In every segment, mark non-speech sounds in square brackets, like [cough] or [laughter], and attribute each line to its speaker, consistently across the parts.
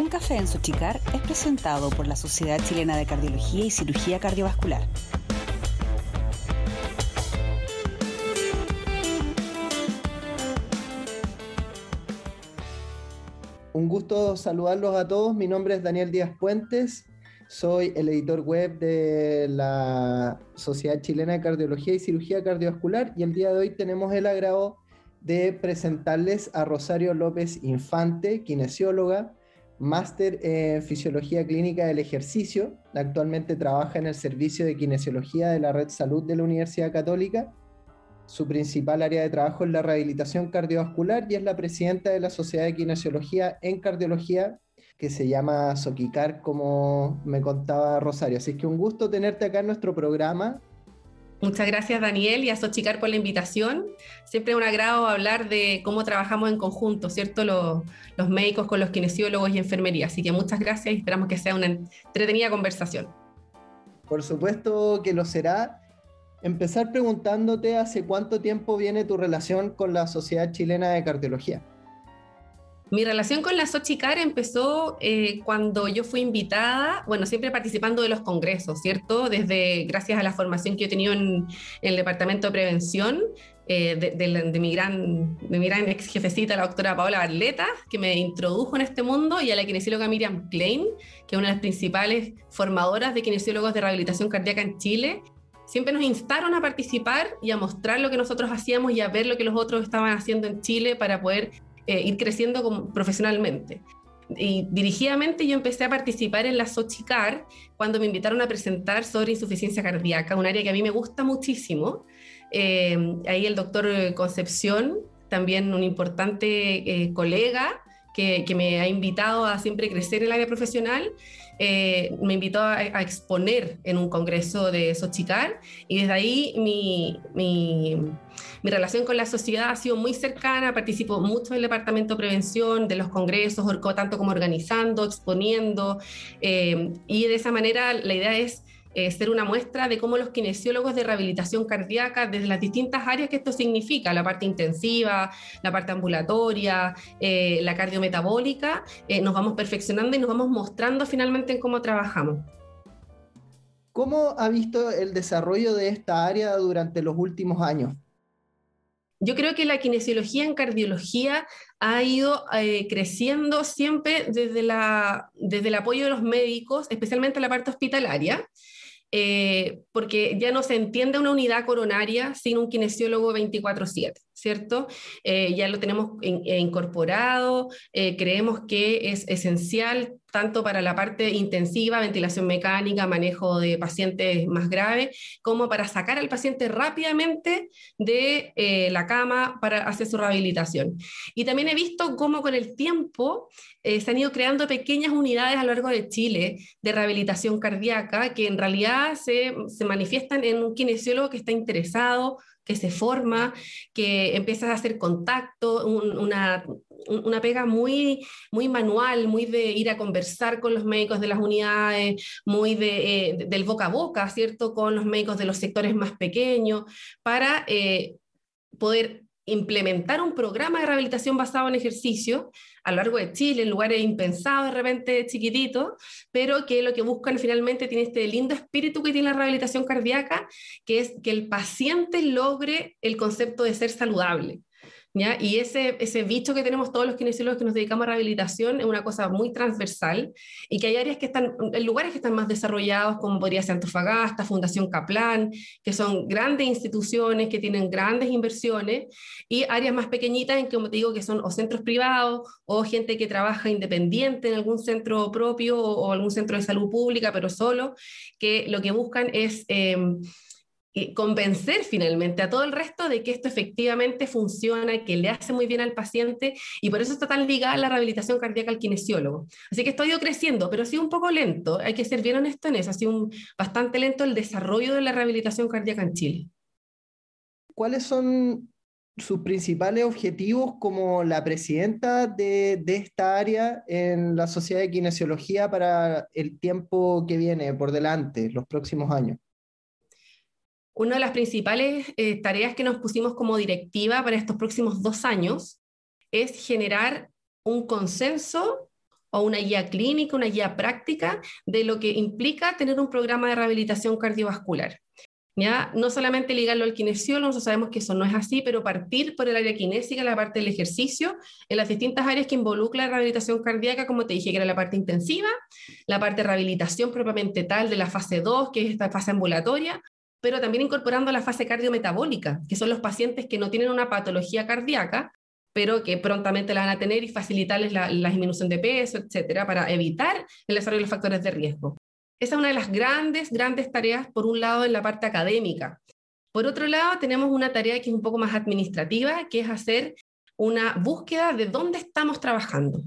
Speaker 1: Un café en Sochicar es presentado por la Sociedad Chilena de Cardiología y Cirugía Cardiovascular.
Speaker 2: Un gusto saludarlos a todos. Mi nombre es Daniel Díaz Puentes. Soy el editor web de la Sociedad Chilena de Cardiología y Cirugía Cardiovascular y el día de hoy tenemos el agrado de presentarles a Rosario López Infante, kinesióloga, máster en Fisiología Clínica del Ejercicio. Actualmente trabaja en el Servicio de Kinesiología de la Red Salud de la Universidad Católica. Su principal área de trabajo es la rehabilitación cardiovascular y es la presidenta de la Sociedad de Kinesiología en Cardiología, que se llama Soquicar, como me contaba Rosario. Así que un gusto tenerte acá en nuestro programa
Speaker 3: Muchas gracias Daniel y a Sochicar por la invitación. Siempre es un agrado hablar de cómo trabajamos en conjunto, ¿cierto? Los, médicos con los kinesiólogos y enfermería. Así que muchas gracias y esperamos que sea una entretenida conversación.
Speaker 2: Por supuesto que lo será. Empezar preguntándote hace cuánto tiempo viene tu relación con la Sociedad Chilena de Cardiología.
Speaker 3: Mi relación con la Sochicar empezó eh, cuando yo fui invitada, bueno, siempre participando de los congresos, ¿cierto? Desde, gracias a la formación que yo he tenido en, el departamento de prevención, eh, de, mi gran, de mi gran ex jefecita, la doctora Paola Barleta, que me introdujo en este mundo, y a la kinesióloga Miriam Klein, que es una de las principales formadoras de kinesiólogos de rehabilitación cardíaca en Chile. Siempre nos instaron a participar y a mostrar lo que nosotros hacíamos y a ver lo que los otros estaban haciendo en Chile para poder eh, ir creciendo como, profesionalmente. Y dirigidamente yo empecé a participar en la Sochicar cuando me invitaron a presentar sobre insuficiencia cardíaca, un área que a mí me gusta muchísimo. Eh, ahí el doctor Concepción, también un importante eh, colega que, que, me ha invitado a siempre crecer en el área profesional, me invitó a, a, exponer en un congreso de Sochicar y desde ahí mi, mi mi relación con la sociedad ha sido muy cercana, participo mucho en el departamento de prevención, de los congresos, tanto como organizando, exponiendo, eh, y de esa manera la idea es eh, ser una muestra de cómo los kinesiólogos de rehabilitación cardíaca, desde las distintas áreas que esto significa, la parte intensiva, la parte ambulatoria, eh, la cardiometabólica, nos vamos perfeccionando y nos vamos mostrando finalmente en cómo trabajamos.
Speaker 2: ¿Cómo ha visto el desarrollo de esta área durante los últimos años?
Speaker 3: Yo creo que la kinesiología en cardiología ha ido eh, creciendo siempre desde, la, desde el apoyo de los médicos, especialmente en la parte hospitalaria, eh, porque ya no se entiende una unidad coronaria sin un kinesiólogo 24/7, ¿cierto? Eh, ya lo tenemos incorporado, creemos que es esencial tanto para la parte intensiva, ventilación mecánica, manejo de pacientes más graves, como para sacar al paciente rápidamente de eh, la cama para hacer su rehabilitación. Y también he visto cómo con el tiempo eh, se han ido creando pequeñas unidades a lo largo de Chile de rehabilitación cardíaca que en realidad se, se manifiestan en un kinesiólogo que está interesado, que se forma, que empieza a hacer contacto, una, una pega muy, muy manual, muy de ir a conversar con los médicos de las unidades, muy de, eh, del boca a boca, ¿cierto? Con los médicos de los sectores más pequeños, para eh, poder implementar un programa de rehabilitación basado en ejercicio a lo largo de Chile, en lugares impensados de repente chiquititos, pero que lo que buscan finalmente tiene este lindo espíritu que tiene la rehabilitación cardíaca, que es que el paciente logre el concepto de ser saludable. Y ese, ese bicho que tenemos todos los kinesiólogos que nos dedicamos a rehabilitación es una cosa muy transversal y que hay áreas que están, lugares que están más desarrollados, como podría ser Antofagasta, Fundación Kaplan, que son grandes instituciones que tienen grandes inversiones, y áreas más pequeñitas en que, como te digo, que son o centros privados o gente que trabaja independiente en algún centro propio o, algún centro de salud pública, pero solo, que lo que buscan es... Em, convencer finalmente a todo el resto de que esto efectivamente funciona, que le hace muy bien al paciente y por eso está tan ligada la rehabilitación cardíaca al kinesiólogo. Así que esto ha ido creciendo, pero ha sido un poco lento, hay que ser bien honesto en eso, ha sido bastante lento el desarrollo de la rehabilitación cardíaca en Chile.
Speaker 2: ¿Cuáles son sus principales objetivos como la presidenta de, de, esta área en la Sociedad de Kinesiología para el tiempo que viene por delante, los próximos años?
Speaker 3: Una de las principales eh, tareas que nos pusimos como directiva para estos próximos dos años es generar un consenso o una guía clínica, una guía práctica de lo que implica tener un programa de rehabilitación cardiovascular. ¿Ya? No solamente ligarlo al kinesiólogo, nosotros sabemos que eso no es así, pero partir por el área kinésica, la parte del ejercicio, en las distintas áreas que involucra la rehabilitación cardíaca, como te dije, que era la parte intensiva, la parte de rehabilitación propiamente tal de la fase 2, que es esta fase ambulatoria, pero también incorporando la fase cardiometabólica, que son los pacientes que no tienen una patología cardíaca, pero que prontamente la van a tener y facilitarles la, disminución de peso, etcétera, para evitar el desarrollo de los factores de riesgo. Esa es una de las grandes, grandes tareas, por un lado, en la parte académica. Por otro lado, tenemos una tarea que es un poco más administrativa, que es hacer una búsqueda de dónde estamos trabajando.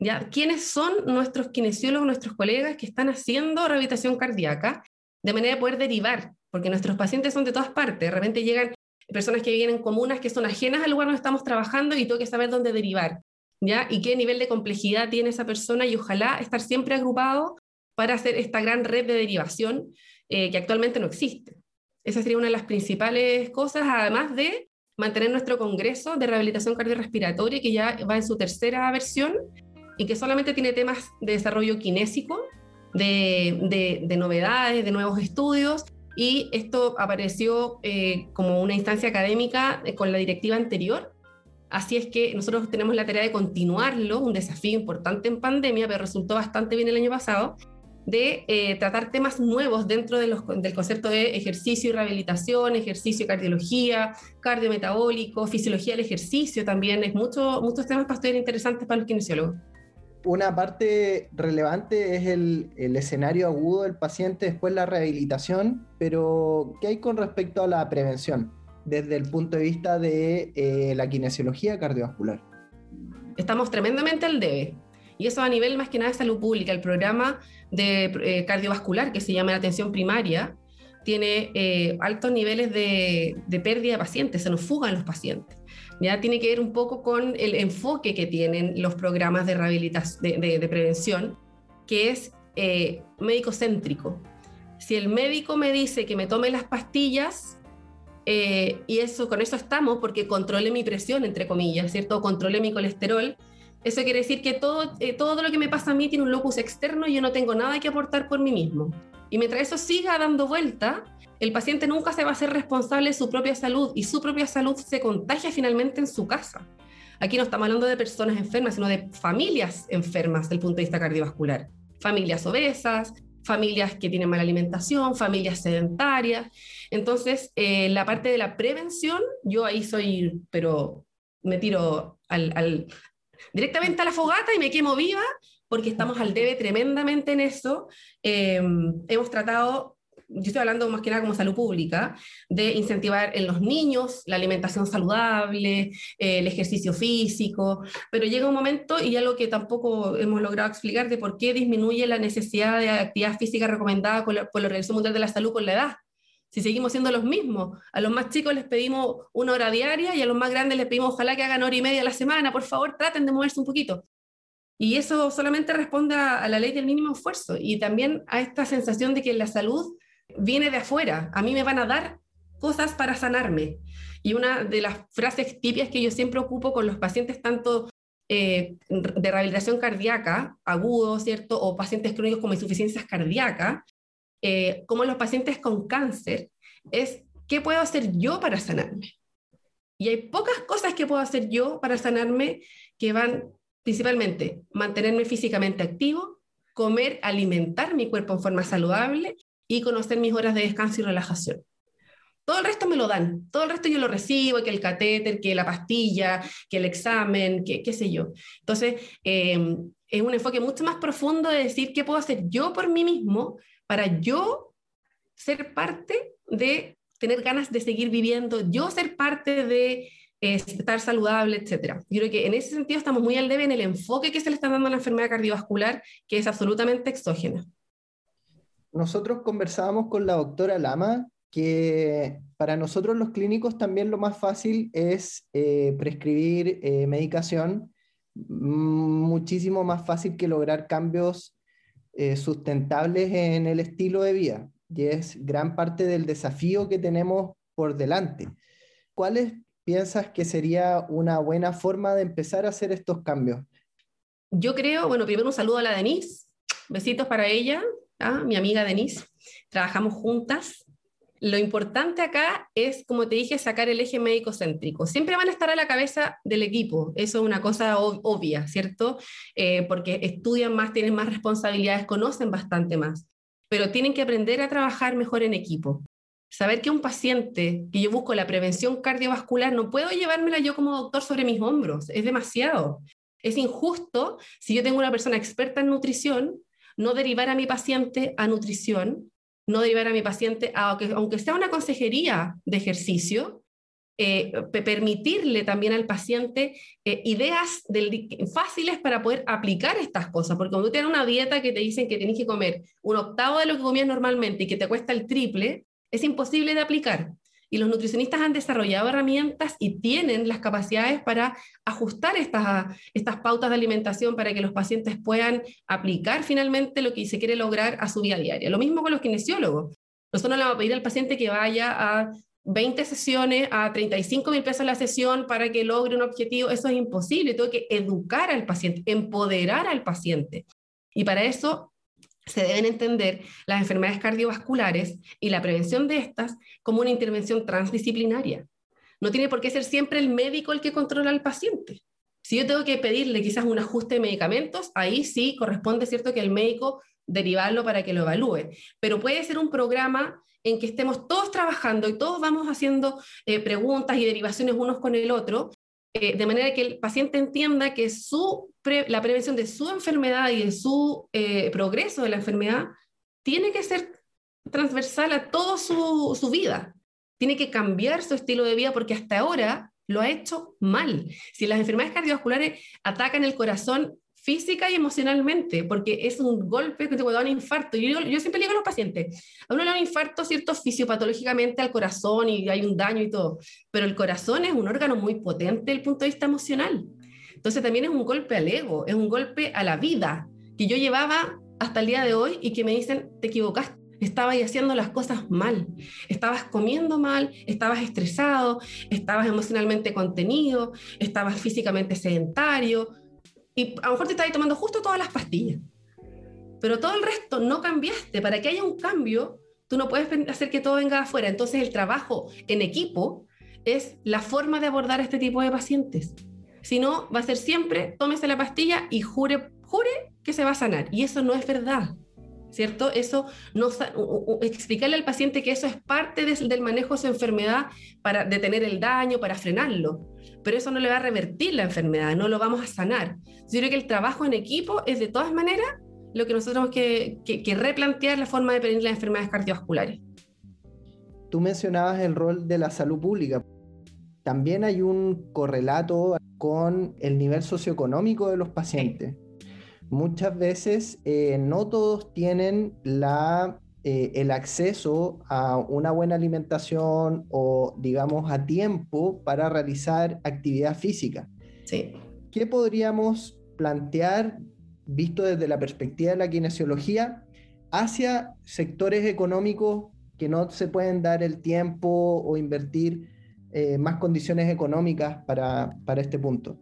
Speaker 3: ¿Ya? ¿Quiénes son nuestros kinesiólogos, nuestros colegas que están haciendo rehabilitación cardíaca? De manera de poder derivar, porque nuestros pacientes son de todas partes. De repente llegan personas que vienen en comunas que son ajenas al lugar donde estamos trabajando y tengo que saber dónde derivar, ¿ya? Y qué nivel de complejidad tiene esa persona y ojalá estar siempre agrupado para hacer esta gran red de derivación eh, que actualmente no existe. Esa sería una de las principales cosas, además de mantener nuestro Congreso de Rehabilitación Cardiorrespiratoria, que ya va en su tercera versión y que solamente tiene temas de desarrollo kinésico, de, de novedades, de nuevos estudios, y esto apareció eh, como una instancia académica eh, con la directiva anterior. Así es que nosotros tenemos la tarea de continuarlo, un desafío importante en pandemia, pero resultó bastante bien el año pasado, de eh, tratar temas nuevos dentro del concepto de ejercicio y rehabilitación, ejercicio y cardiología, cardiometabólico, fisiología del ejercicio también. Es mucho, muchos temas para interesantes para los kinesiólogos
Speaker 2: una parte relevante es el, escenario agudo del paciente después la rehabilitación, pero ¿qué hay con respecto a la prevención desde el punto de vista de eh, la kinesiología cardiovascular?
Speaker 3: Estamos tremendamente al debe. Y eso a nivel más que nada de salud pública. El programa de eh, cardiovascular que se llama la atención primaria tiene eh, altos niveles de, de pérdida de pacientes, se nos fugan los pacientes. Ya tiene que ver un poco con el enfoque que tienen los programas de rehabilitación, de, prevención, que es eh, médico céntrico. Si el médico me dice que me tome las pastillas, eh, y eso con eso estamos, porque controle mi presión, entre comillas, ¿cierto? Controle mi colesterol. Eso quiere decir que todo, eh, todo lo que me pasa a mí tiene un locus externo y yo no tengo nada que aportar por mí mismo. Y mientras eso siga dando vuelta, el paciente nunca se va a hacer responsable de su propia salud y su propia salud se contagia finalmente en su casa. Aquí no estamos hablando de personas enfermas, sino de familias enfermas desde el punto de vista cardiovascular. Familias obesas, familias que tienen mala alimentación, familias sedentarias. Entonces, eh, la parte de la prevención, yo ahí soy, pero me tiro directamente a la fogata y me quemo viva porque estamos al debe tremendamente en eso. Eh, hemos tratado yo estoy hablando más que nada como salud pública, de incentivar en los niños la alimentación saludable, eh, el ejercicio físico, pero llega un momento, y algo que tampoco hemos logrado explicar, de por qué disminuye la necesidad de actividad física recomendada por la, Organización Mundial de la Salud con la edad. Si seguimos siendo los mismos, a los más chicos les pedimos una hora diaria y a los más grandes les pedimos ojalá que hagan hora y media a la semana, por favor traten de moverse un poquito. Y eso solamente responde a la ley del mínimo esfuerzo y también a esta sensación de que la salud viene de afuera, a mí me van a dar cosas para sanarme. Y una de las frases tipias que yo siempre ocupo con los pacientes, tanto eh, de rehabilitación cardíaca, agudo, ¿cierto? O pacientes crónicos con insuficiencias cardíacas, eh, como los pacientes con cáncer, es ¿qué puedo hacer yo para sanarme? Y hay pocas cosas que puedo hacer yo para sanarme que van principalmente mantenerme físicamente activo, comer, alimentar mi cuerpo en forma saludable y conocer mis horas de descanso y relajación. Todo el resto me lo dan, todo el resto yo lo recibo, que el catéter, que la pastilla, que el examen, que qué sé yo. Entonces, eh, es un enfoque mucho más profundo de decir qué puedo hacer yo por mí mismo para yo ser parte de tener ganas de seguir viviendo, yo ser parte de eh, estar saludable, etc. Yo creo que en ese sentido estamos muy al debe en el enfoque que se le está dando a la enfermedad cardiovascular, que es absolutamente exógena
Speaker 2: nosotros conversábamos con la doctora Lama que para nosotros los clínicos también lo más fácil es eh, prescribir eh, medicación, muchísimo más fácil que lograr cambios eh, sustentables en el estilo de vida, y es gran parte del desafío que tenemos por delante. ¿Cuáles piensas que sería una buena forma de empezar a hacer estos cambios?
Speaker 3: yo creo, bueno, primero un saludo a la Denise, besitos para ella, ¿ah? mi amiga Denise, trabajamos juntas. Lo importante acá es, como te dije, sacar el eje médico céntrico. Siempre van a estar a la cabeza del equipo, eso es una cosa obvia, ¿cierto? Eh, porque estudian más, tienen más responsabilidades, conocen bastante más, pero tienen que aprender a trabajar mejor en equipo. Saber que un paciente que yo busco la prevención cardiovascular no puedo llevármela yo como doctor sobre mis hombros, es demasiado. Es injusto si yo tengo una persona experta en nutrición, no derivar a mi paciente a nutrición, no derivar a mi paciente, a, aunque, aunque sea una consejería de ejercicio, eh, permitirle también al paciente eh, ideas fáciles para poder aplicar estas cosas, porque cuando tú tienes una dieta que te dicen que tienes que comer un octavo de lo que comías normalmente y que te cuesta el triple, es imposible de aplicar. Y los nutricionistas han desarrollado herramientas y tienen las capacidades para ajustar estas, estas pautas de alimentación para que los pacientes puedan aplicar finalmente lo que se quiere lograr a su vida diaria. Lo mismo con los kinesiólogos. Nosotros no le vamos a pedir al paciente que vaya a 20 sesiones a 35 mil pesos la sesión para que logre un objetivo. Eso es imposible. Tengo que educar al paciente, empoderar al paciente. Y para eso se deben entender las enfermedades cardiovasculares y la prevención de estas como una intervención transdisciplinaria. No tiene por qué ser siempre el médico el que controla al paciente. Si yo tengo que pedirle quizás un ajuste de medicamentos, ahí sí corresponde, cierto, que el médico derivarlo para que lo evalúe. Pero puede ser un programa en que estemos todos trabajando y todos vamos haciendo eh, preguntas y derivaciones unos con el otro, eh, de manera que el paciente entienda que la prevención de su enfermedad y de su eh, progreso de la enfermedad tiene que ser transversal a toda su, su vida. Tiene que cambiar su estilo de vida porque hasta ahora lo ha hecho mal. Si las enfermedades cardiovasculares atacan el corazón, física y emocionalmente, porque es un golpe que te puede dar un infarto. Yo, yo siempre digo a los pacientes, a uno le da un infarto, ¿cierto? Fisiopatológicamente al corazón y hay un daño y todo, pero el corazón es un órgano muy potente desde el punto de vista emocional. Entonces también es un golpe al ego, es un golpe a la vida que yo llevaba hasta el día de hoy y que me dicen, te equivocaste. Estabas haciendo las cosas mal, estabas comiendo mal, estabas estresado, estabas emocionalmente contenido, estabas físicamente sedentario, y a lo mejor te estás tomando justo todas las pastillas. Pero todo el resto no cambiaste. Para que haya un cambio, tú no puedes hacer que todo venga afuera. Entonces el trabajo en equipo es la forma de abordar este tipo de pacientes. Si no, va a ser siempre, tómese la pastilla y jure, jure que se va a sanar. Y eso no es verdad. ¿Cierto? Eso no explicarle al paciente que eso es parte del manejo de su enfermedad para detener el daño, para frenarlo pero eso no le va a revertir la enfermedad, no lo vamos a sanar. Yo creo que el trabajo en equipo es de todas maneras lo que nosotros tenemos que, replantear la forma de prevenir las enfermedades cardiovasculares.
Speaker 2: Tú mencionabas el rol de la salud pública. También hay un correlato con el nivel socioeconómico de los pacientes. Muchas veces eh, no todos tienen la eh, el acceso a una buena alimentación o, digamos, a tiempo para realizar actividad física.
Speaker 3: Sí.
Speaker 2: ¿Qué podríamos plantear, visto desde la perspectiva de la kinesiología, hacia sectores económicos que no se pueden dar el tiempo o invertir eh, más condiciones económicas para, para este punto?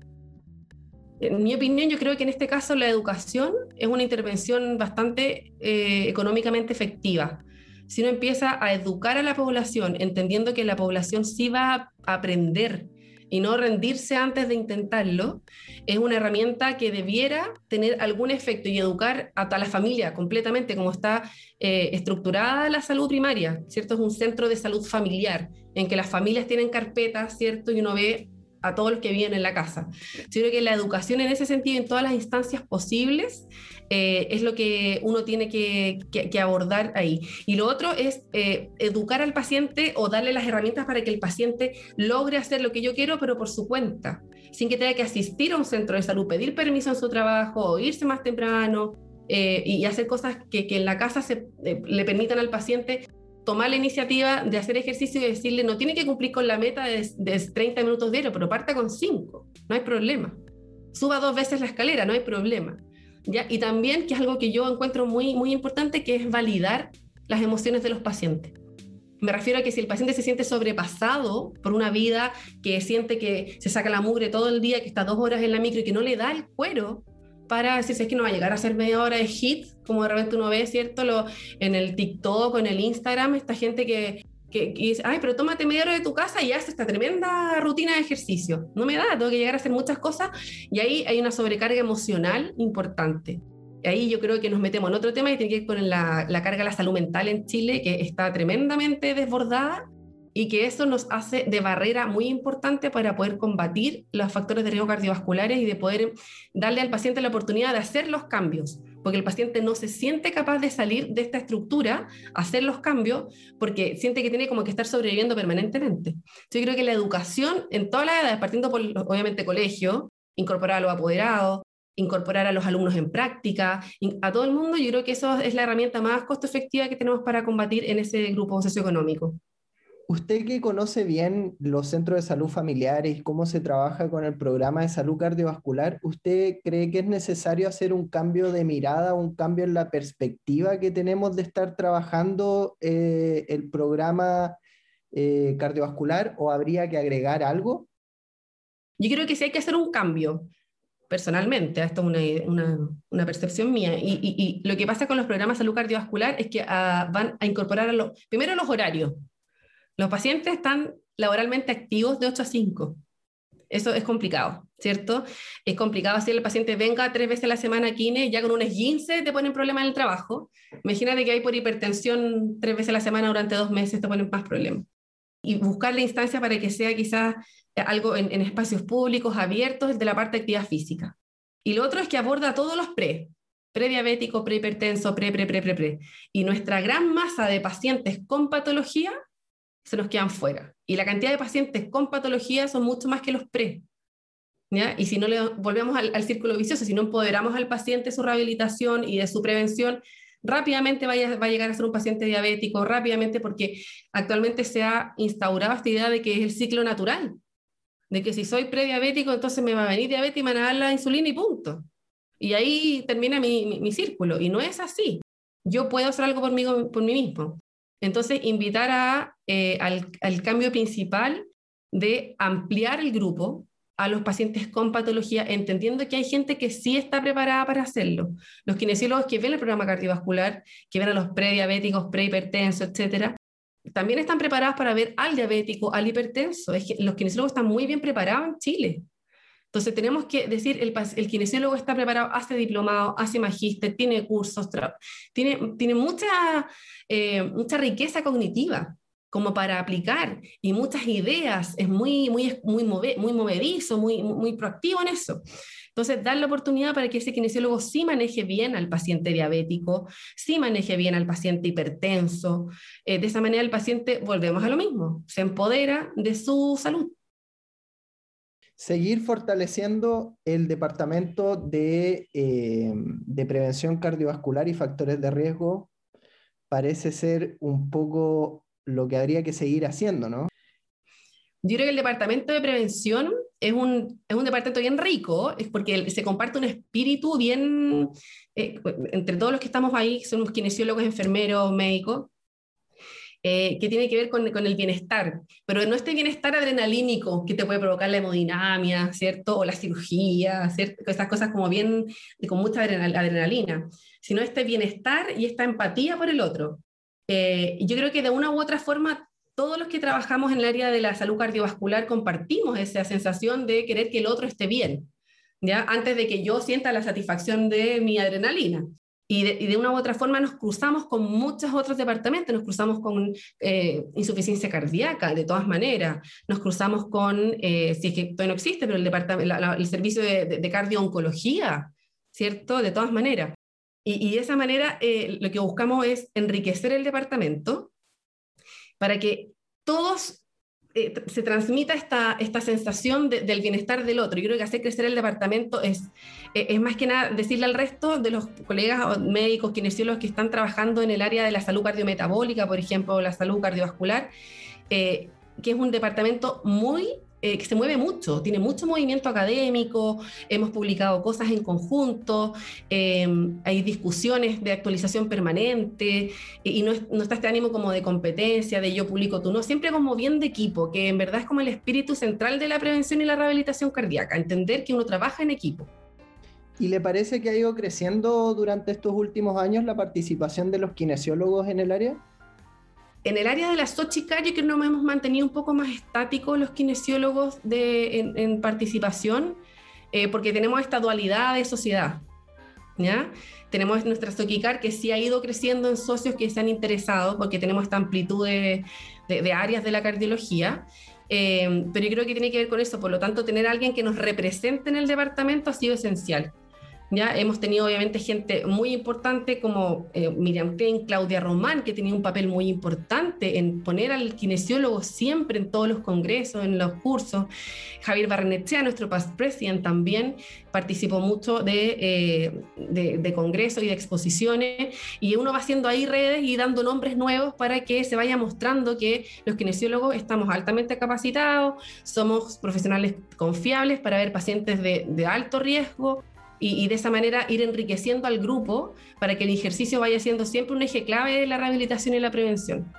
Speaker 3: En mi opinión, yo creo que en este caso la educación es una intervención bastante eh, económicamente efectiva. Si uno empieza a educar a la población, entendiendo que la población sí va a aprender y no rendirse antes de intentarlo, es una herramienta que debiera tener algún efecto y educar a toda la familia completamente, como está eh, estructurada la salud primaria, ¿cierto? Es un centro de salud familiar, en que las familias tienen carpetas, ¿cierto? Y uno ve a todos los que viven en la casa. Yo creo que la educación en ese sentido, en todas las instancias posibles, eh, es lo que uno tiene que, abordar ahí. Y lo otro es eh, educar al paciente o darle las herramientas para que el paciente logre hacer lo que yo quiero, pero por su cuenta, sin que tenga que asistir a un centro de salud, pedir permiso en su trabajo, o irse más temprano. Eh, y hacer cosas que, en la casa se, le permitan al paciente tomar la iniciativa de hacer ejercicio y decirle, no tiene que cumplir con la meta de, 30 minutos diarios, pero parta con 5, no hay problema. Suba dos veces la escalera, no hay problema. ¿Ya? Y también, que es algo que yo encuentro muy, muy importante, que es validar las emociones de los pacientes. Me refiero a que si el paciente se siente sobrepasado por una vida, que siente que se saca la mugre todo el día, que está dos horas en la micro y que no le da el cuero para decir, si es que no va a llegar a ser media hora de hit, como de repente uno ve, ¿cierto? Lo, en el TikTok, en el Instagram, esta gente que, que, dice, ay, pero tómate media hora de tu casa y haz esta tremenda rutina de ejercicio. No me da, tengo que llegar a hacer muchas cosas y ahí hay una sobrecarga emocional importante. Y ahí yo creo que nos metemos en otro tema y tiene que ver con la, la carga de la salud mental en Chile, que está tremendamente desbordada y que eso nos hace de barrera muy importante para poder combatir los factores de riesgo cardiovasculares y de poder darle al paciente la oportunidad de hacer los cambios, porque el paciente no se siente capaz de salir de esta estructura, hacer los cambios, porque siente que tiene como que estar sobreviviendo permanentemente. Yo creo que la educación en todas las edades, partiendo por obviamente colegio, incorporar a los apoderados, incorporar a los alumnos en práctica, a todo el mundo, yo creo que eso es la herramienta más costo efectiva que tenemos para combatir en ese grupo socioeconómico.
Speaker 2: Usted que conoce bien los centros de salud familiares y cómo se trabaja con el programa de salud cardiovascular, ¿usted cree que es necesario hacer un cambio de mirada, un cambio en la perspectiva que tenemos de estar trabajando eh, el programa eh, cardiovascular o habría que agregar algo?
Speaker 3: Yo creo que sí hay que hacer un cambio personalmente, esto es una, una, percepción mía, y, y, lo que pasa con los programas de salud cardiovascular es que ah, van a incorporar primero los horarios, los pacientes están laboralmente activos de 8 a 5. Eso es complicado, ¿cierto? Es complicado si el paciente venga tres veces a la semana a Kine, ya con un esguince te ponen problemas en el trabajo. Imagínate que hay por hipertensión tres veces a la semana durante dos meses, te ponen más problemas. Y buscar la instancia para que sea quizás algo en, espacios públicos, abiertos, de la parte de actividad física. Y lo otro es que aborda todos los pre, prediabético, prehipertenso, pre, pre, pre, pre, pre. Y nuestra gran masa de pacientes con patología se nos quedan fuera. Y la cantidad de pacientes con patología son mucho más que los pre. ¿ya? Y si no le volvemos al, círculo vicioso, si no empoderamos al paciente su rehabilitación y de su prevención, rápidamente va a, va a llegar a ser un paciente diabético, rápidamente porque actualmente se ha instaurado esta idea de que es el ciclo natural, de que si soy prediabético, entonces me va a venir diabetes y me van a dar la insulina y punto. Y ahí termina mi, mi, mi círculo. Y no es así. Yo puedo hacer algo por mí, por mí mismo. Entonces, invitar a, eh, al, cambio principal de ampliar el grupo a los pacientes con patología, entendiendo que hay gente que sí está preparada para hacerlo. Los kinesiólogos que ven el programa cardiovascular, que ven a los prediabéticos, prehipertensos, etcétera, también están preparados para ver al diabético, al hipertenso. Los kinesiólogos están muy bien preparados en Chile. Entonces tenemos que decir, el, el kinesiólogo está preparado, hace diplomado, hace magíster, tiene cursos, tiene, tiene mucha, eh, mucha riqueza cognitiva como para aplicar y muchas ideas, es muy, muy, muy, muy movedizo, muy, muy proactivo en eso. Entonces, dar la oportunidad para que ese kinesiólogo sí maneje bien al paciente diabético, sí maneje bien al paciente hipertenso. Eh, de esa manera el paciente, volvemos a lo mismo, se empodera de su salud
Speaker 2: seguir fortaleciendo el departamento de, eh, de, prevención cardiovascular y factores de riesgo parece ser un poco lo que habría que seguir haciendo, ¿no?
Speaker 3: Yo creo que el departamento de prevención es un, es un departamento bien rico, es porque se comparte un espíritu bien, eh, entre todos los que estamos ahí, somos kinesiólogos, enfermeros, médicos, eh, que tiene que ver con, el bienestar, pero no este bienestar adrenalínico que te puede provocar la hemodinamia, ¿cierto? O la cirugía, ¿cierto? Estas cosas como bien, con mucha adrenalina, sino este bienestar y esta empatía por el otro. Eh, yo creo que de una u otra forma todos los que trabajamos en el área de la salud cardiovascular compartimos esa sensación de querer que el otro esté bien, ¿ya? Antes de que yo sienta la satisfacción de mi adrenalina. Y de, una u otra forma nos cruzamos con muchos otros departamentos, nos cruzamos con eh, insuficiencia cardíaca, de todas maneras, nos cruzamos con, eh, si es que todavía no existe, pero el, departamento, el servicio de, de, cardio-oncología, ¿cierto? De todas maneras. Y, de esa manera eh, lo que buscamos es enriquecer el departamento para que todos eh, se transmita esta, esta sensación del bienestar del otro. Yo creo que hacer crecer el departamento es, eh, es más que nada decirle al resto de los colegas médicos, kinesiólogos que están trabajando en el área de la salud cardiometabólica, por ejemplo, la salud cardiovascular, eh, que es un departamento muy eh, que se mueve mucho, tiene mucho movimiento académico, hemos publicado cosas en conjunto, eh, hay discusiones de actualización permanente y no, no, está este ánimo como de competencia, de yo publico tú, no, siempre como bien de equipo, que en verdad es como el espíritu central de la prevención y la rehabilitación cardíaca, entender que uno trabaja en equipo.
Speaker 2: ¿Y le parece que ha ido creciendo durante estos últimos años la participación de los kinesiólogos en el área?
Speaker 3: En el área de la Xochica, yo creo que nos hemos mantenido un poco más estáticos los kinesiólogos de, en, participación, eh, porque tenemos esta dualidad de sociedad. ¿ya? Tenemos nuestra Xochicar que sí ha ido creciendo en socios que se han interesado, porque tenemos esta amplitud de, de, áreas de la cardiología. Eh, pero yo creo que tiene que ver con eso, por lo tanto, tener a alguien que nos represente en el departamento ha sido esencial. ¿Ya? Hemos tenido obviamente gente muy importante como eh, Miriam Klein, Claudia Román, que tenía un papel muy importante en poner al kinesiólogo siempre en todos los congresos, en los cursos. Javier Barrenechea, nuestro past president, también participó mucho de, eh, de, de, congresos y de exposiciones, y uno va haciendo ahí redes y dando nombres nuevos para que se vaya mostrando que los kinesiólogos estamos altamente capacitados, somos profesionales confiables para ver pacientes de, de alto riesgo y, de esa manera ir enriqueciendo al grupo para que el ejercicio vaya siendo siempre un eje clave de la rehabilitación y la prevención.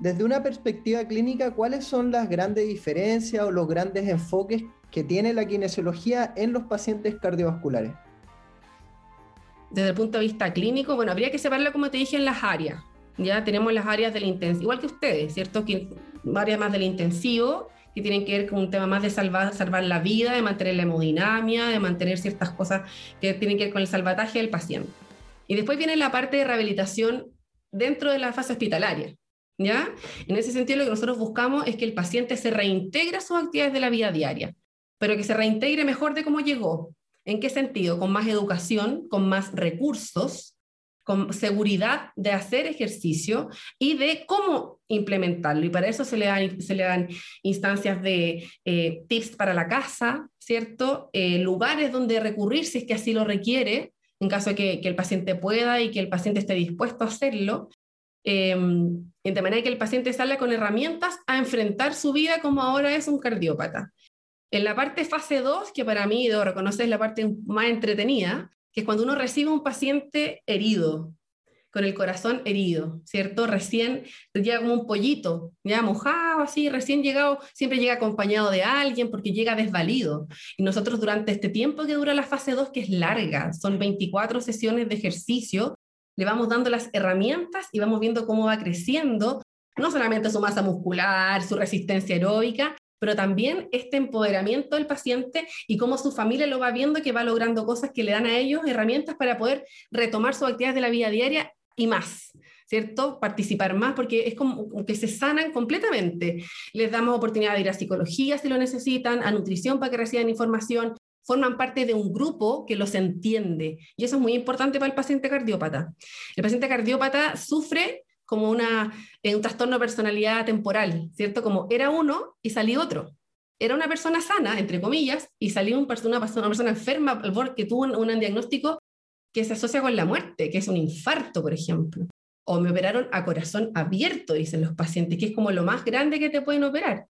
Speaker 2: Desde una perspectiva clínica, ¿cuáles son las grandes diferencias o los grandes enfoques que tiene la kinesiología en los pacientes cardiovasculares?
Speaker 3: Desde el punto de vista clínico, bueno, habría que separarlo, como te dije, en las áreas. Ya tenemos las áreas del intensivo, igual que ustedes, ¿cierto? Que áreas más del intensivo que tienen que ver con un tema más de salvar, salvar la vida, de mantener la hemodinamia, de mantener ciertas cosas que tienen que ver con el salvataje del paciente. Y después viene la parte de rehabilitación dentro de la fase hospitalaria. ¿Ya? En ese sentido, lo que nosotros buscamos es que el paciente se reintegre a sus actividades de la vida diaria, pero que se reintegre mejor de cómo llegó. ¿En qué sentido? Con más educación, con más recursos, con seguridad de hacer ejercicio y de cómo implementarlo. Y para eso se le dan, se le dan instancias de eh, tips para la casa, ¿cierto? Eh, lugares donde recurrir si es que así lo requiere, en caso de que, el paciente pueda y que el paciente esté dispuesto a hacerlo. Eh, de manera que el paciente salga con herramientas a enfrentar su vida como ahora es un cardiópata. En la parte fase 2, que para mí, debo reconocer, es la parte más entretenida, que cuando uno recibe un paciente herido, con el corazón herido, ¿cierto? Recién llega como un pollito, ya mojado, así, recién llegado, siempre llega acompañado de alguien porque llega desvalido. Y nosotros durante este tiempo que dura la fase 2, que es larga, son 24 sesiones de ejercicio, le vamos dando las herramientas y vamos viendo cómo va creciendo, no solamente su masa muscular, su resistencia aeróbica, pero también este empoderamiento del paciente y cómo su familia lo va viendo que va logrando cosas que le dan a ellos herramientas para poder retomar sus actividades de la vida diaria y más. ¿cierto? Participar más, porque es como que se sanan completamente. Les damos oportunidad de ir a psicología si lo necesitan, a nutrición para que reciban información, forman parte de un grupo que los entiende. Y eso es muy importante para el paciente cardiópata. El paciente cardiópata sufre como una, eh, un trastorno personalidad temporal, ¿cierto? Como era uno y salió otro. Era una persona sana, entre comillas, y salió un persona, una persona enferma que tuvo un, un diagnóstico que se asocia con la muerte, que es un infarto, por ejemplo. O me operaron a corazón abierto, dicen los pacientes, que es como lo más grande que te pueden operar.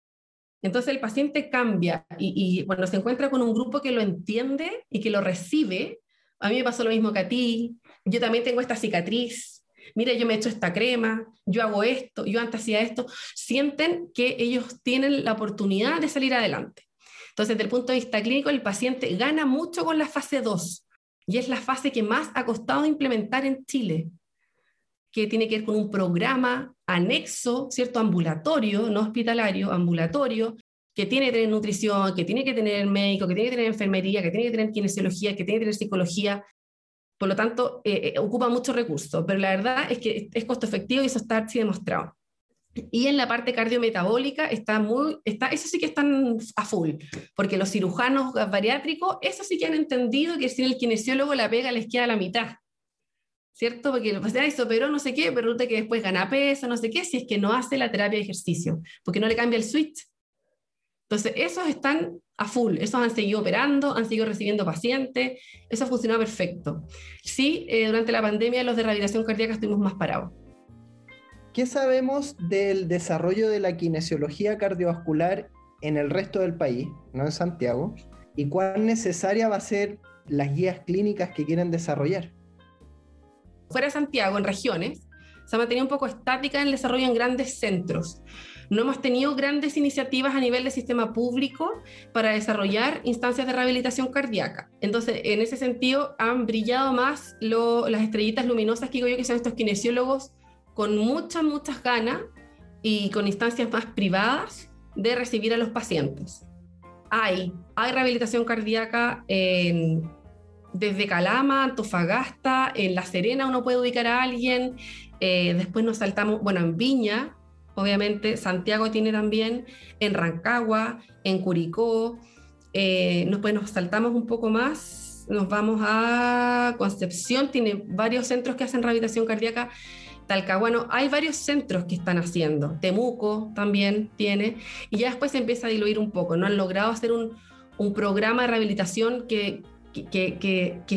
Speaker 3: Entonces el paciente cambia y, y, cuando se encuentra con un grupo que lo entiende y que lo recibe, a mí me pasó lo mismo que a ti, yo también tengo esta cicatriz, mira, yo me he hecho esta crema, yo hago esto, yo antes hacía esto, sienten que ellos tienen la oportunidad de salir adelante. Entonces, desde el punto de vista clínico, el paciente gana mucho con la fase 2 y es la fase que más ha costado implementar en Chile, que tiene que ver con un programa anexo, ¿cierto? Ambulatorio, no hospitalario, ambulatorio, que tiene que tener nutrición, que tiene que tener médico, que tiene que tener enfermería, que tiene que tener kinesiología, que tiene que tener psicología, por lo tanto, eh, eh, ocupa muchos recursos, pero la verdad es que es costo efectivo y eso está así demostrado. Y en la parte cardiometabólica está muy, está, eso sí que están a full, porque los cirujanos bariátricos, eso sí que han entendido que si el kinesiólogo la pega les queda la mitad, ¿cierto? Porque el paciente se operó no sé qué, pero resulta que después gana peso, no sé qué, si es que no hace la terapia de ejercicio, porque no le cambia el switch. Entonces, esos están a full, esos han seguido operando, han seguido recibiendo pacientes, eso ha funcionado perfecto. Sí, eh, durante la pandemia los de rehabilitación cardíaca estuvimos más parados.
Speaker 2: ¿Qué sabemos del desarrollo de la kinesiología cardiovascular en el resto del país, no en Santiago? ¿Y cuán necesaria va a ser las guías clínicas que quieren desarrollar?
Speaker 3: Fuera de Santiago, en regiones, se ha mantenido un poco estática en el desarrollo en grandes centros. No hemos tenido grandes iniciativas a nivel del sistema público para desarrollar instancias de rehabilitación cardíaca. Entonces, en ese sentido, han brillado más las estrellitas luminosas que digo yo que son estos kinesiólogos con muchas, muchas ganas y con instancias más privadas de recibir a los pacientes. Hay, hay rehabilitación cardíaca desde Calama, Antofagasta, en La Serena uno puede ubicar a alguien, eh, después nos saltamos, bueno, en Viña obviamente, Santiago tiene también, en Rancagua, en Curicó, eh, nos, pues nos saltamos un poco más, nos vamos a Concepción, tiene varios centros que hacen rehabilitación cardíaca, Talcahuano, hay varios centros que están haciendo, Temuco también tiene, y ya después se empieza a diluir un poco, no han logrado hacer un, programa de rehabilitación que,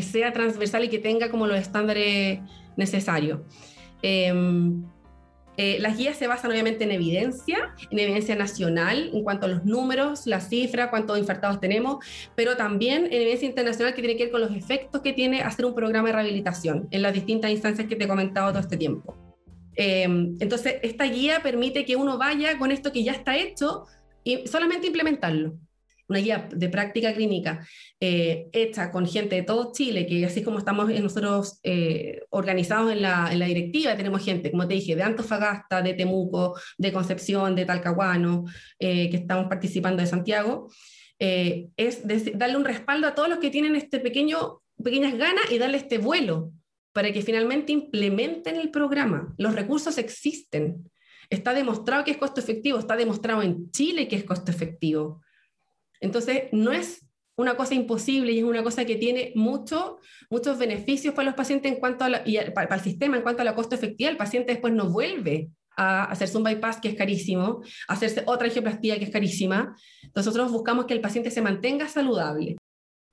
Speaker 3: sea transversal y que tenga como los estándares necesarios. Eh, eh, las guías se basan obviamente en evidencia, en evidencia nacional en cuanto a los números, la cifra, cuántos infartados tenemos, pero también en evidencia internacional que tiene que ver con los efectos que tiene hacer un programa de rehabilitación en las distintas instancias que te he comentado todo este tiempo. Eh, entonces, esta guía permite que uno vaya con esto que ya está hecho y solamente implementarlo una guía de práctica clínica eh, hecha con gente de todo Chile, que así como estamos nosotros eh, organizados en la, en la, directiva, tenemos gente, como te dije, de Antofagasta, de Temuco, de Concepción, de Talcahuano, eh, que estamos participando de Santiago, es darle un respaldo a todos los que tienen este pequeño, pequeñas ganas y darle este vuelo para que finalmente implementen el programa. Los recursos existen. Está demostrado que es costo efectivo, está demostrado en Chile que es costo efectivo. Entonces, no es una cosa imposible y es una cosa que tiene mucho, muchos beneficios para los pacientes en cuanto a y para, el sistema en cuanto a la costo efectiva. El paciente después no vuelve a hacerse un bypass que es carísimo, a hacerse otra angioplastía que es carísima. Nosotros buscamos que el paciente se mantenga saludable.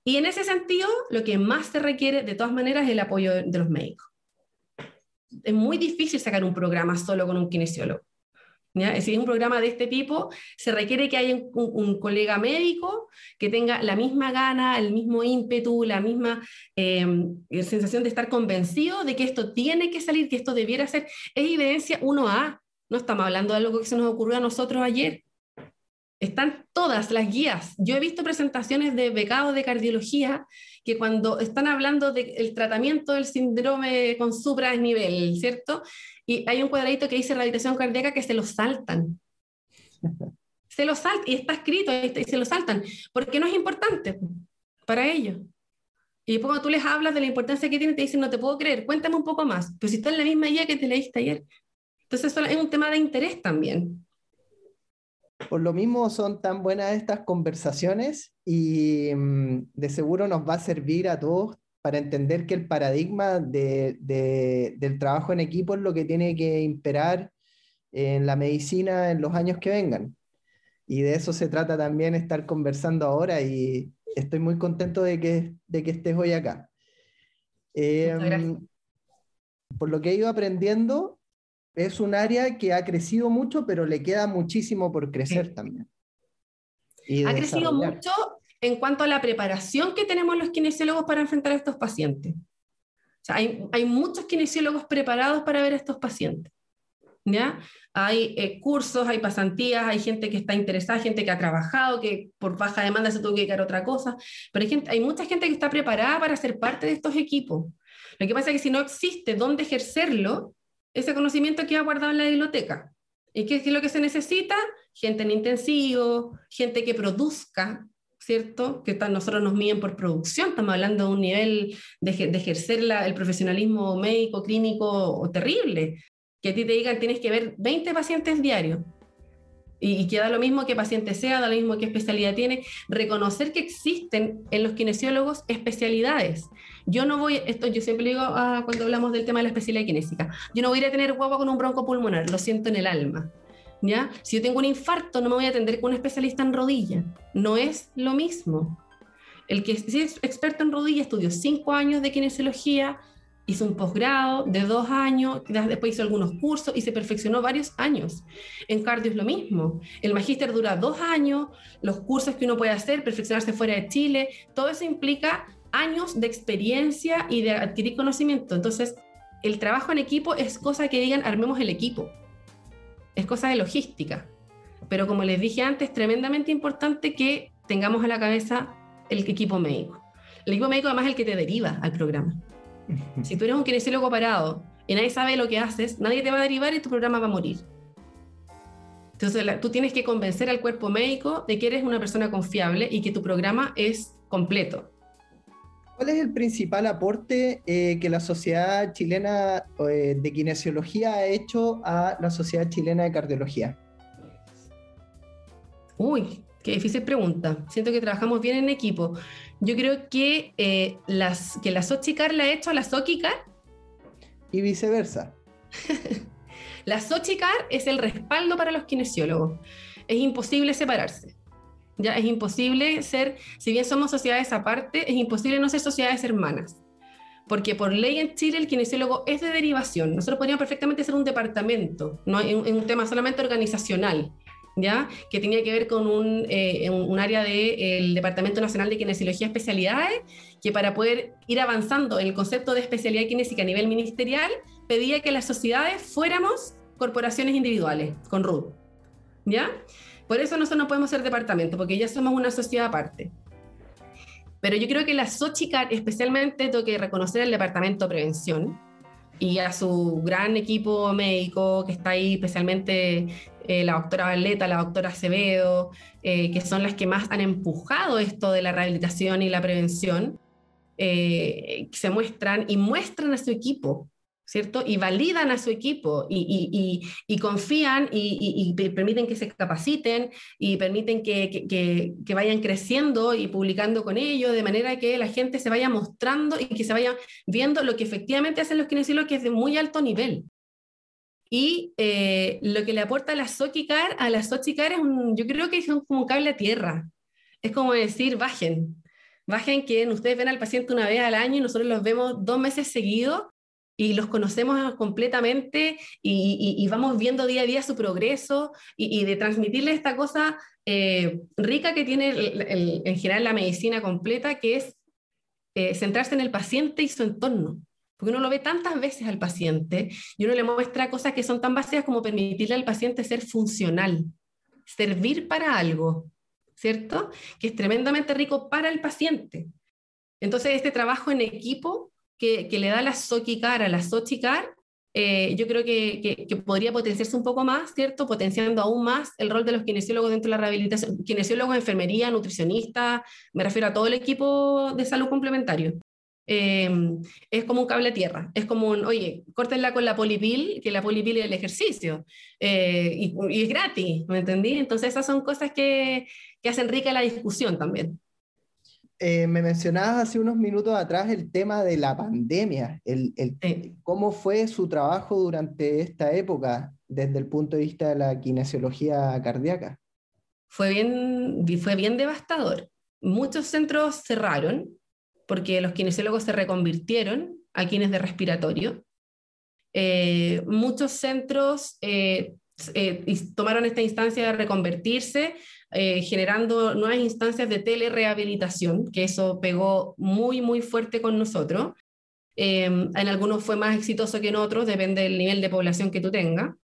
Speaker 3: Y en ese sentido, lo que más se requiere de todas maneras es el apoyo de, de los médicos. Es muy difícil sacar un programa solo con un kinesiólogo. Si es un programa de este tipo, se requiere que haya un, colega médico que tenga la misma gana, el mismo ímpetu, la misma em, sensación de estar convencido de que esto tiene que salir, que esto debiera ser. Es evidencia 1A. No estamos hablando de algo que se nos ocurrió a nosotros ayer. Están todas las guías. Yo he visto presentaciones de becados de cardiología que cuando están hablando del tratamiento del síndrome con supraesnivel, ¿cierto? Y hay un cuadradito que dice rehabilitación cardíaca que se lo saltan. [laughs] Se lo saltan, y está escrito, y se lo saltan, porque no es importante para ellos. Y cuando tú les hablas de la importancia que tiene, te dicen, no te puedo creer, cuéntame un poco más. Pero si está en la misma guía que te leíste ayer. Entonces es un tema de interés también.
Speaker 2: Por lo mismo son tan buenas estas conversaciones y mm, de seguro nos va a servir a todos para entender que el paradigma de, del trabajo en equipo es lo que tiene que imperar en la medicina en los años que vengan. Y de eso se trata también estar conversando ahora y estoy muy contento de que, de que estés hoy acá. Em, por lo que he ido aprendiendo, es un área que ha crecido mucho, pero le queda muchísimo por crecer también.
Speaker 3: ha crecido mucho en cuanto a la preparación que tenemos los kinesiólogos para enfrentar a estos pacientes. O sea, hay, hay, muchos kinesiólogos preparados para ver a estos pacientes. ¿ya? Hay eh, cursos, hay pasantías, hay gente que está interesada, gente que ha trabajado, que por baja demanda se tuvo que dedicar a otra cosa, pero hay, gente, hay mucha gente que está preparada para ser parte de estos equipos. Lo que pasa es que si no existe dónde ejercerlo, ese conocimiento queda guardado en la biblioteca. ¿Y qué es lo que se necesita? Gente en intensivo, gente que produzca, ¿cierto? Que nosotros nos miden por producción, estamos hablando de un nivel de, ejercer el profesionalismo médico, clínico terrible, que a ti te digan tienes que ver 20 pacientes diarios. Y, y que da lo mismo que paciente sea, da lo mismo que especialidad tiene, reconocer que existen en los kinesiólogos especialidades. Yo no voy, esto yo siempre digo ah, cuando hablamos del tema de la especialidad kinésica, yo no voy a ir a tener guagua con un bronco pulmonar, lo siento en el alma. ¿ya? Si yo tengo un infarto, no me voy a atender con un especialista en rodilla. No es lo mismo. El que es experto en rodilla estudió cinco años de kinesiología, hizo un posgrado de dos años, después hizo algunos cursos y se perfeccionó varios años. En cardio es lo mismo. El magíster dura dos años, los cursos que uno puede hacer, perfeccionarse fuera de Chile, todo eso implica años de experiencia y de adquirir conocimiento. Entonces, el trabajo en equipo es cosa que digan armemos el equipo. Es cosa de logística. Pero como les dije antes, es tremendamente importante que tengamos a la cabeza el equipo médico. El equipo médico además es el que te deriva al programa. Si tú eres un kinesiólogo parado y nadie sabe lo que haces, nadie te va a derivar y tu programa va a morir. Entonces tú tienes que convencer al cuerpo médico de que eres una persona confiable y que tu programa es completo.
Speaker 2: ¿Cuál es el principal aporte eh, que la Sociedad Chilena eh, de Kinesiología ha hecho a la Sociedad Chilena de Cardiología?
Speaker 3: Uy, qué difícil pregunta. Siento que trabajamos bien en equipo. Yo creo que, eh, las, que la Sochicar le ha hecho a la Sochicar.
Speaker 2: Y viceversa. [laughs]
Speaker 3: la Sochicar es el respaldo para los kinesiólogos. Es imposible separarse. Ya es imposible ser, si bien somos sociedades aparte, es imposible no ser sociedades hermanas. Porque por ley en Chile el kinesiólogo es de derivación. Nosotros podríamos perfectamente ser un departamento, no en, un tema solamente organizacional. ¿Ya? que tenía que ver con un, eh, un área del Departamento Nacional de Kinesiología Especialidades, que para poder ir avanzando en el concepto de especialidad kinésica a nivel ministerial, pedía que las sociedades fuéramos corporaciones individuales, con RUT. ¿Ya? Por eso nosotros no podemos ser departamento, porque ya somos una sociedad aparte. Pero yo creo que la Sochicar, especialmente, tengo que reconocer al departamento de prevención y a su gran equipo médico que está ahí, especialmente eh, la doctora Valeta, la doctora Acevedo, eh, que son las que más han empujado esto de la rehabilitación y la prevención, eh, se muestran y muestran a su equipo ¿cierto? Y validan a su equipo y, confían y, permiten que se capaciten y permiten que, vayan creciendo y publicando con ellos, de manera que la gente se vaya mostrando y que se vaya viendo lo que efectivamente hacen los kinesiólogos, que es de muy alto nivel. Y eh, lo que le aporta a la Sochicar, a la Sochicar es un, yo creo que es como un cable a tierra. Es como decir, bajen, bajen que ustedes ven al paciente una vez al año y nosotros los vemos dos meses seguidos y los conocemos completamente y, vamos viendo día a día su progreso y, de transmitirle esta cosa eh, rica que tiene en general la medicina completa, que es eh, centrarse en el paciente y su entorno. Porque uno lo ve tantas veces al paciente y uno le muestra cosas que son tan básicas como permitirle al paciente ser funcional, servir para algo, ¿cierto? Que es tremendamente rico para el paciente. Entonces, este trabajo en equipo que, le da la Sochicar a la Sochicar, eh, yo creo que, que, podría potenciarse un poco más, ¿cierto? Potenciando aún más el rol de los kinesiólogos dentro de la rehabilitación, kinesiólogos, enfermería, nutricionistas, me refiero a todo el equipo de salud complementario. Eh, es como un cable a tierra, es como un, oye, córtenla con la polipil, que la polipil es el ejercicio, eh, y, y, es gratis, ¿me entendí? Entonces esas son cosas que, que hacen rica la discusión también.
Speaker 2: Eh, me mencionabas hace unos minutos atrás el tema de la pandemia, el, cómo fue su trabajo durante esta época desde el punto de vista de la kinesiología cardíaca.
Speaker 3: Fue bien, fue bien devastador. Muchos centros cerraron porque los kinesiólogos se reconvirtieron a quienes de respiratorio. Eh, muchos centros eh, tomaron esta instancia de reconvertirse eh, generando nuevas instancias de telerehabilitación, que eso pegó muy, muy fuerte con nosotros. Em, en algunos fue más exitoso que en otros, depende del nivel de población que tú tengas.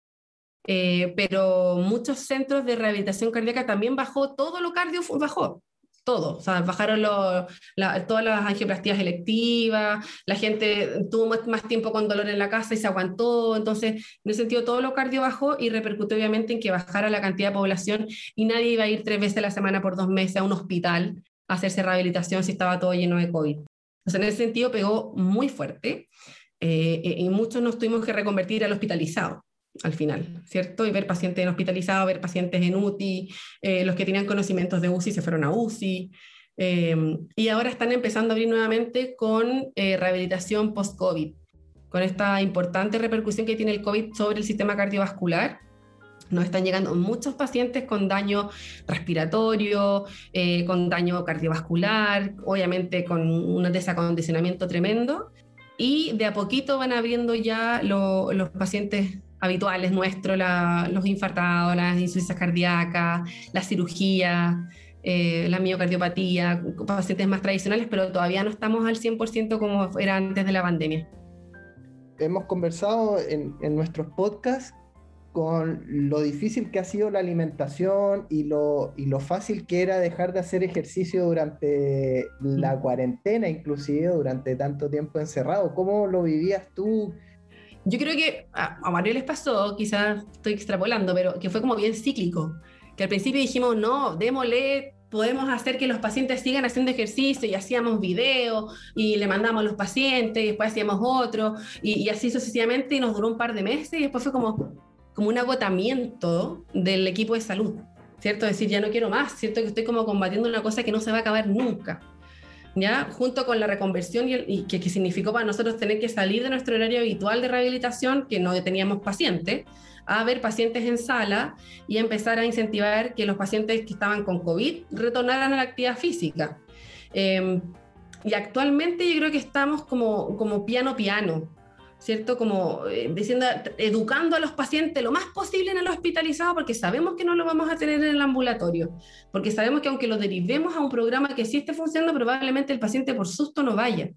Speaker 3: Eh, pero muchos centros de rehabilitación cardíaca también bajó, todo lo cardio bajó todo, o sea, bajaron todas las angioplastías electivas, la gente tuvo más, tiempo con dolor en la casa y se aguantó, entonces, en ese sentido, todo lo cardio bajó y repercutió obviamente en que bajara la cantidad de población y nadie iba a ir tres veces a la semana por dos meses a un hospital a hacerse rehabilitación si estaba todo lleno de COVID. Entonces, en ese sentido, pegó muy fuerte eh, y muchos nos tuvimos que reconvertir al hospitalizado al final, ¿cierto? Y ver pacientes hospitalizados, ver pacientes en UTI, eh, los que tenían conocimientos de UCI se fueron a UCI, eh, y ahora están empezando a abrir nuevamente con eh, rehabilitación post-COVID, con esta importante repercusión que tiene el COVID sobre el sistema cardiovascular. Nos están llegando muchos pacientes con daño respiratorio, con daño cardiovascular, obviamente con un desacondicionamiento tremendo. Y de a poquito van abriendo ya los pacientes habituales nuestros, los infartados, las insuficiencias cardíacas, la cirugía, eh, la miocardiopatía, pacientes más tradicionales, pero todavía no estamos al 100% como era antes de la pandemia.
Speaker 2: hemos conversado en, en nuestros podcasts con lo difícil que ha sido la alimentación y lo, y lo fácil que era dejar de hacer ejercicio durante la mm. cuarentena, inclusive durante tanto tiempo encerrado. ¿Cómo lo vivías tú?
Speaker 3: Yo creo que a, a Mario les pasó, quizás estoy extrapolando, pero que fue como bien cíclico. Que al principio dijimos, no, démosle podemos hacer que los pacientes sigan haciendo ejercicio y hacíamos videos y le mandamos a los pacientes y después hacíamos otro y, y, así sucesivamente y nos duró un par de meses y después fue como, como un agotamiento del equipo de salud, ¿cierto? Decir, ya no quiero más, ¿cierto? Que estoy como combatiendo una cosa que no se va a acabar nunca, ¿ya? Junto con la reconversión y, que, que, significó para nosotros tener que salir de nuestro horario habitual de rehabilitación, que no teníamos pacientes, a ver pacientes en sala y empezar a incentivar que los pacientes que estaban con COVID retornaran a la actividad física. Eh, y actualmente yo creo que estamos como, como piano piano, ¿cierto? Como eh, diciendo, educando a los pacientes lo más posible en el hospitalizado porque sabemos que no lo vamos a tener en el ambulatorio, porque sabemos que aunque lo derivemos a un programa que sí esté funcionando, probablemente el paciente por susto no vaya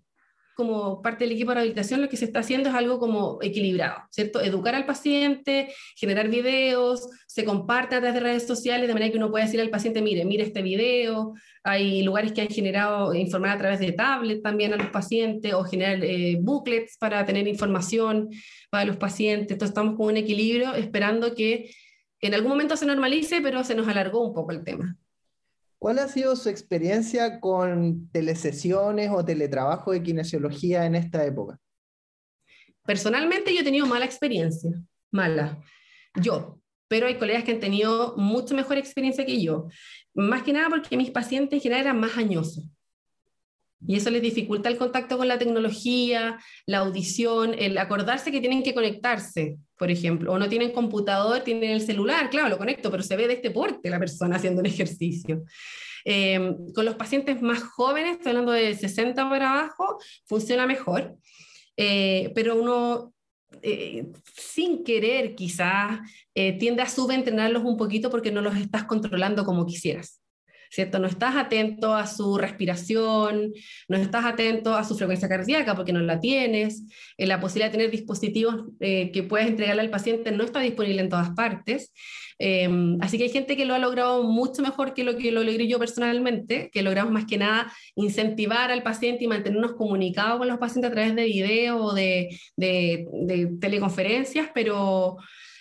Speaker 3: como parte del equipo de rehabilitación lo que se está haciendo es algo como equilibrado, ¿cierto? Educar al paciente, generar videos, se comparte a través de redes sociales de manera que uno pueda decir al paciente, mire, mire este video, hay lugares que han generado informar a través de tablet también a los pacientes o generar eh, booklets para tener información para los pacientes, entonces estamos con un equilibrio esperando que en algún momento se normalice, pero se nos alargó un poco el tema.
Speaker 2: ¿Cuál ha sido su experiencia con telesesiones o teletrabajo de kinesiología en esta época?
Speaker 3: Personalmente yo he tenido mala experiencia, mala. Yo, pero hay colegas que han tenido mucho mejor experiencia que yo. Más que nada porque mis pacientes en general eran más añosos. Y eso les dificulta el contacto con la tecnología, la audición, el acordarse que tienen que conectarse, por ejemplo, o no tienen computador, tienen el celular, claro, lo conecto, pero se ve de este porte la persona haciendo un ejercicio. Em, con los pacientes más jóvenes, estoy hablando de 60 para abajo, funciona mejor, eh, pero uno eh, sin querer quizás eh, tiende a subentrenarlos un poquito porque no los estás controlando como quisieras. ¿Cierto? No estás atento a su respiración, no estás atento a su frecuencia cardíaca porque no la tienes, eh, la posibilidad de tener dispositivos eh, que puedes entregarle al paciente no está disponible en todas partes. Em, así que hay gente que lo ha logrado mucho mejor que lo que lo logré yo personalmente, que logramos más que nada incentivar al paciente y mantenernos comunicados con los pacientes a través de video o de, teleconferencias, pero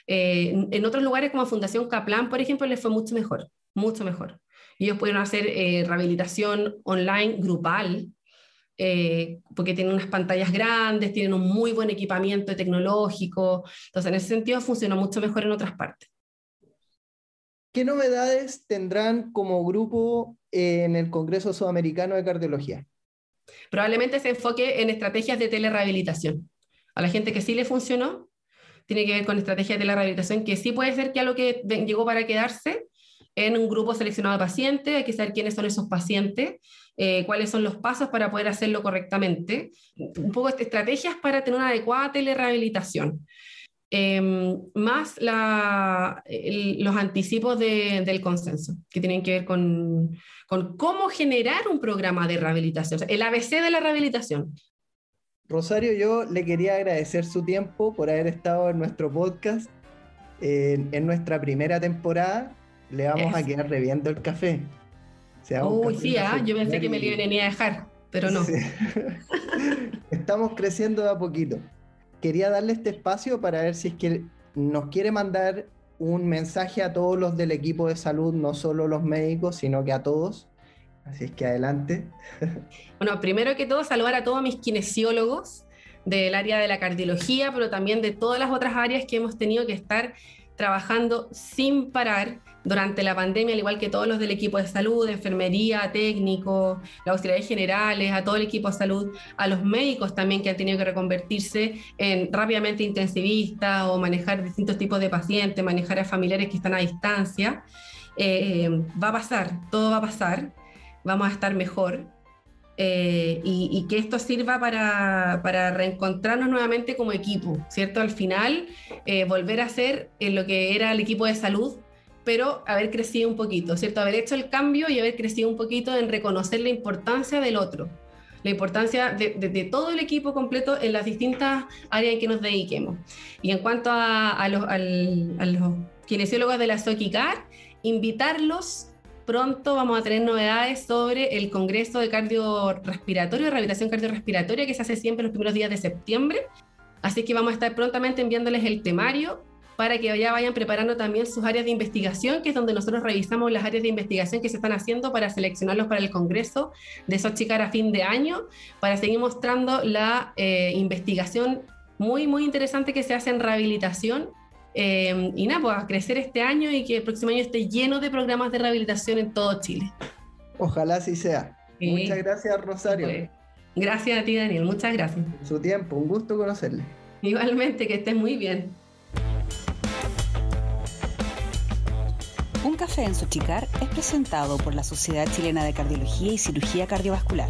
Speaker 3: eh, en otros lugares como Fundación Kaplan, por ejemplo, les fue mucho mejor, mucho mejor ellos pudieron hacer eh, rehabilitación online grupal, eh, porque tienen unas pantallas grandes, tienen un muy buen equipamiento tecnológico, entonces en ese sentido funcionó mucho mejor en otras partes.
Speaker 2: ¿Qué novedades tendrán como grupo en el Congreso Sudamericano de Cardiología?
Speaker 3: Probablemente se enfoque en estrategias de telerehabilitación. A la gente que sí le funcionó, tiene que ver con estrategias de telerehabilitación, que sí puede ser que algo que llegó para quedarse, en un grupo seleccionado de pacientes, hay que saber quiénes son esos pacientes, eh, cuáles son los pasos para poder hacerlo correctamente, un poco estrategias para tener una adecuada telerehabilitación. Em, más la, los anticipos de, del consenso, que tienen que ver con, con, cómo generar un programa de rehabilitación, el ABC de la rehabilitación.
Speaker 2: Rosario, yo le quería agradecer su tiempo por haber estado en nuestro podcast en, en nuestra primera temporada le vamos a quedar reviendo el café.
Speaker 3: Uy, sí, ah, yo pensé que me lo iban a dejar, pero no. [laughs]
Speaker 2: Estamos creciendo de a poquito. Quería darle este espacio para ver si es que nos quiere mandar un mensaje a todos los del equipo de salud, no solo los médicos, sino que a todos. Así es que adelante. [laughs]
Speaker 3: Bueno, primero que todo, saludar a todos mis kinesiólogos del área de la cardiología, pero también de todas las otras áreas que hemos tenido que estar trabajando sin parar durante la pandemia, al igual que todos los del equipo de salud, enfermería, técnico, las auxiliares generales, a todo el equipo de salud, a los médicos también que han tenido que reconvertirse en rápidamente intensivistas o manejar distintos tipos de pacientes, manejar a familiares que están a distancia. Eh, va a pasar, todo va a pasar, vamos a estar mejor. Eh, y, que esto sirva para, para, reencontrarnos nuevamente como equipo, ¿cierto? Al final, eh, volver a ser lo que era el equipo de salud pero haber crecido un poquito, ¿cierto? Haber hecho el cambio y haber crecido un poquito en reconocer la importancia del otro, la importancia de, todo el equipo completo en las distintas áreas en que nos dediquemos. Y en cuanto a, los, kinesiólogos de la SOKICAR, invitarlos pronto vamos a tener novedades sobre el Congreso de Cardiorrespiratorio, Rehabilitación Cardiorrespiratoria, que se hace siempre los primeros días de septiembre. Así que vamos a estar prontamente enviándoles el temario para que ya vayan preparando también sus áreas de investigación, que es donde nosotros revisamos las áreas de investigación que se están haciendo para seleccionarlos para el Congreso de Sochicar a fin de año, para seguir mostrando la eh, investigación muy, muy interesante que se hace en rehabilitación. Eh, y nada, pues a crecer este año y que el próximo año esté lleno de programas de rehabilitación en todo Chile.
Speaker 2: Ojalá así sea. Muchas gracias, Rosario. Pues,
Speaker 3: gracias a ti, Daniel. Muchas gracias.
Speaker 2: su tiempo, un gusto conocerle.
Speaker 3: Igualmente, que estés muy bien.
Speaker 1: Un café en Sochicar es presentado por la Sociedad Chilena de Cardiología y Cirugía Cardiovascular.